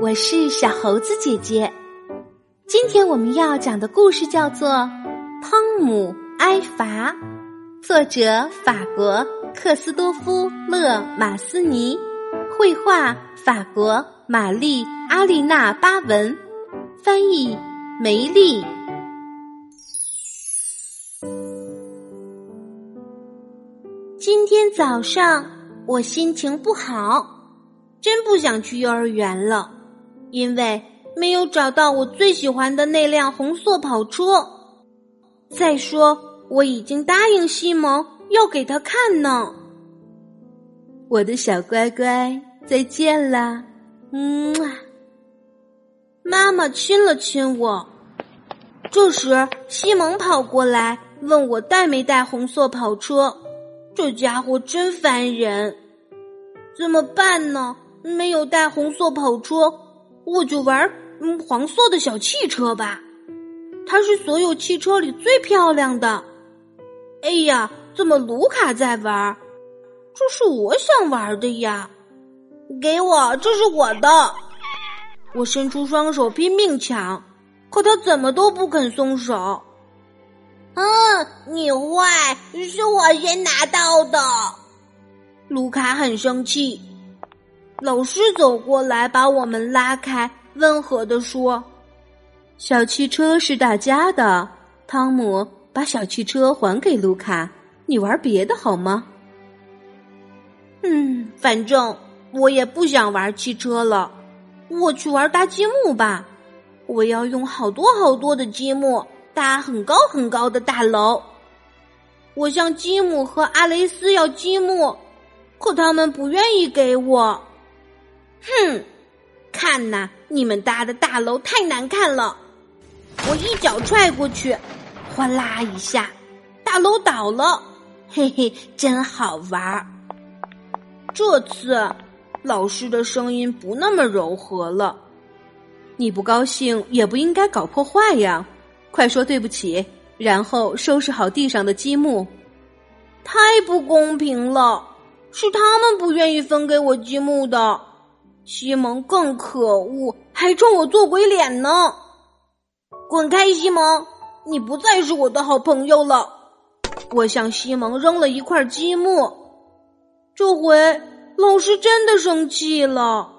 我是小猴子姐姐。今天我们要讲的故事叫做《汤姆挨罚》，作者法国克斯多夫勒马斯尼，绘画法国玛丽阿丽娜巴文，翻译梅丽。今天早上我心情不好，真不想去幼儿园了。因为没有找到我最喜欢的那辆红色跑车。再说，我已经答应西蒙要给他看呢。我的小乖乖，再见啦！嗯，妈妈亲了亲我。这时，西蒙跑过来问我带没带红色跑车。这家伙真烦人，怎么办呢？没有带红色跑车。我就玩嗯黄色的小汽车吧，它是所有汽车里最漂亮的。哎呀，怎么卢卡在玩？这是我想玩的呀！给我，这是我的！我伸出双手拼命抢，可他怎么都不肯松手。嗯，你坏，是我先拿到的。卢卡很生气。老师走过来，把我们拉开，温和地说：“小汽车是大家的。”汤姆把小汽车还给卢卡：“你玩别的好吗？”嗯，反正我也不想玩汽车了，我去玩搭积木吧。我要用好多好多的积木搭很高很高的大楼。我向吉姆和阿雷斯要积木，可他们不愿意给我。哼，看呐，你们搭的大楼太难看了！我一脚踹过去，哗啦一下，大楼倒了。嘿嘿，真好玩儿。这次老师的声音不那么柔和了。你不高兴也不应该搞破坏呀！快说对不起，然后收拾好地上的积木。太不公平了，是他们不愿意分给我积木的。西蒙更可恶，还冲我做鬼脸呢！滚开，西蒙！你不再是我的好朋友了。我向西蒙扔了一块积木。这回老师真的生气了。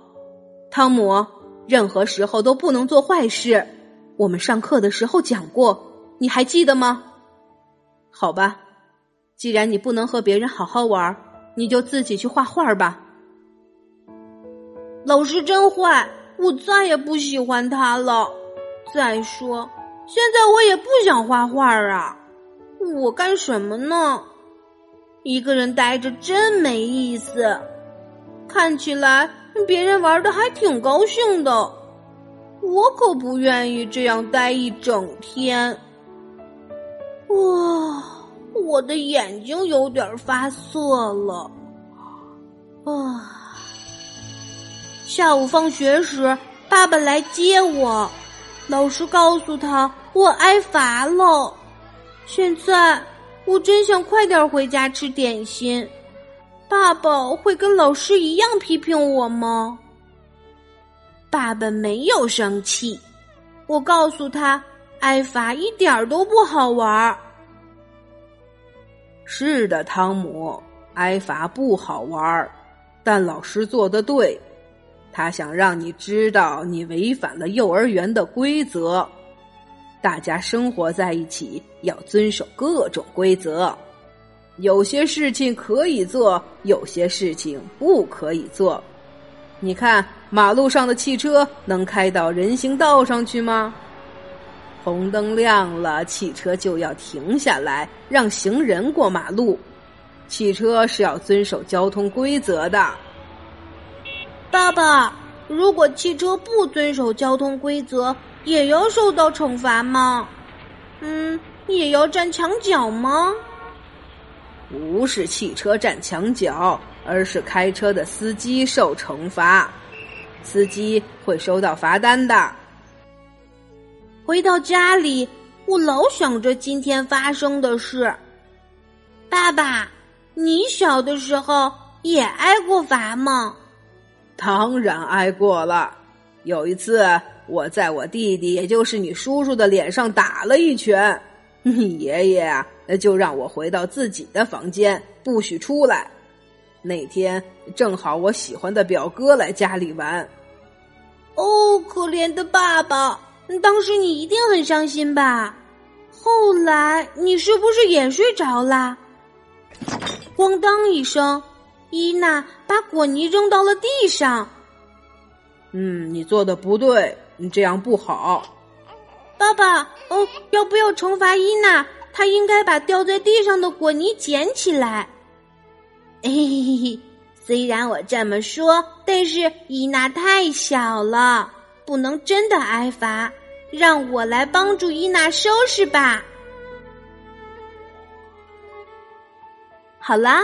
汤姆，任何时候都不能做坏事。我们上课的时候讲过，你还记得吗？好吧，既然你不能和别人好好玩，你就自己去画画吧。老师真坏，我再也不喜欢他了。再说，现在我也不想画画啊，我干什么呢？一个人待着真没意思。看起来别人玩的还挺高兴的，我可不愿意这样待一整天。哇，我的眼睛有点发涩了。啊。下午放学时，爸爸来接我。老师告诉他我挨罚了。现在我真想快点回家吃点心。爸爸会跟老师一样批评我吗？爸爸没有生气。我告诉他，挨罚一点都不好玩儿。是的，汤姆，挨罚不好玩儿，但老师做的对。他想让你知道，你违反了幼儿园的规则。大家生活在一起，要遵守各种规则。有些事情可以做，有些事情不可以做。你看，马路上的汽车能开到人行道上去吗？红灯亮了，汽车就要停下来，让行人过马路。汽车是要遵守交通规则的。爸爸，如果汽车不遵守交通规则，也要受到惩罚吗？嗯，也要站墙角吗？不是汽车站墙角，而是开车的司机受惩罚，司机会收到罚单的。回到家里，我老想着今天发生的事。爸爸，你小的时候也挨过罚吗？当然挨过了，有一次，我在我弟弟，也就是你叔叔的脸上打了一拳，你爷爷啊，就让我回到自己的房间，不许出来。那天正好我喜欢的表哥来家里玩。哦，可怜的爸爸，当时你一定很伤心吧？后来你是不是也睡着啦？咣当一声，伊娜把果泥扔到了地上。嗯，你做的不对，你这样不好。爸爸，哦，要不要惩罚伊娜？她应该把掉在地上的果泥捡起来。嘿嘿嘿，虽然我这么说，但是伊娜太小了，不能真的挨罚。让我来帮助伊娜收拾吧。好啦，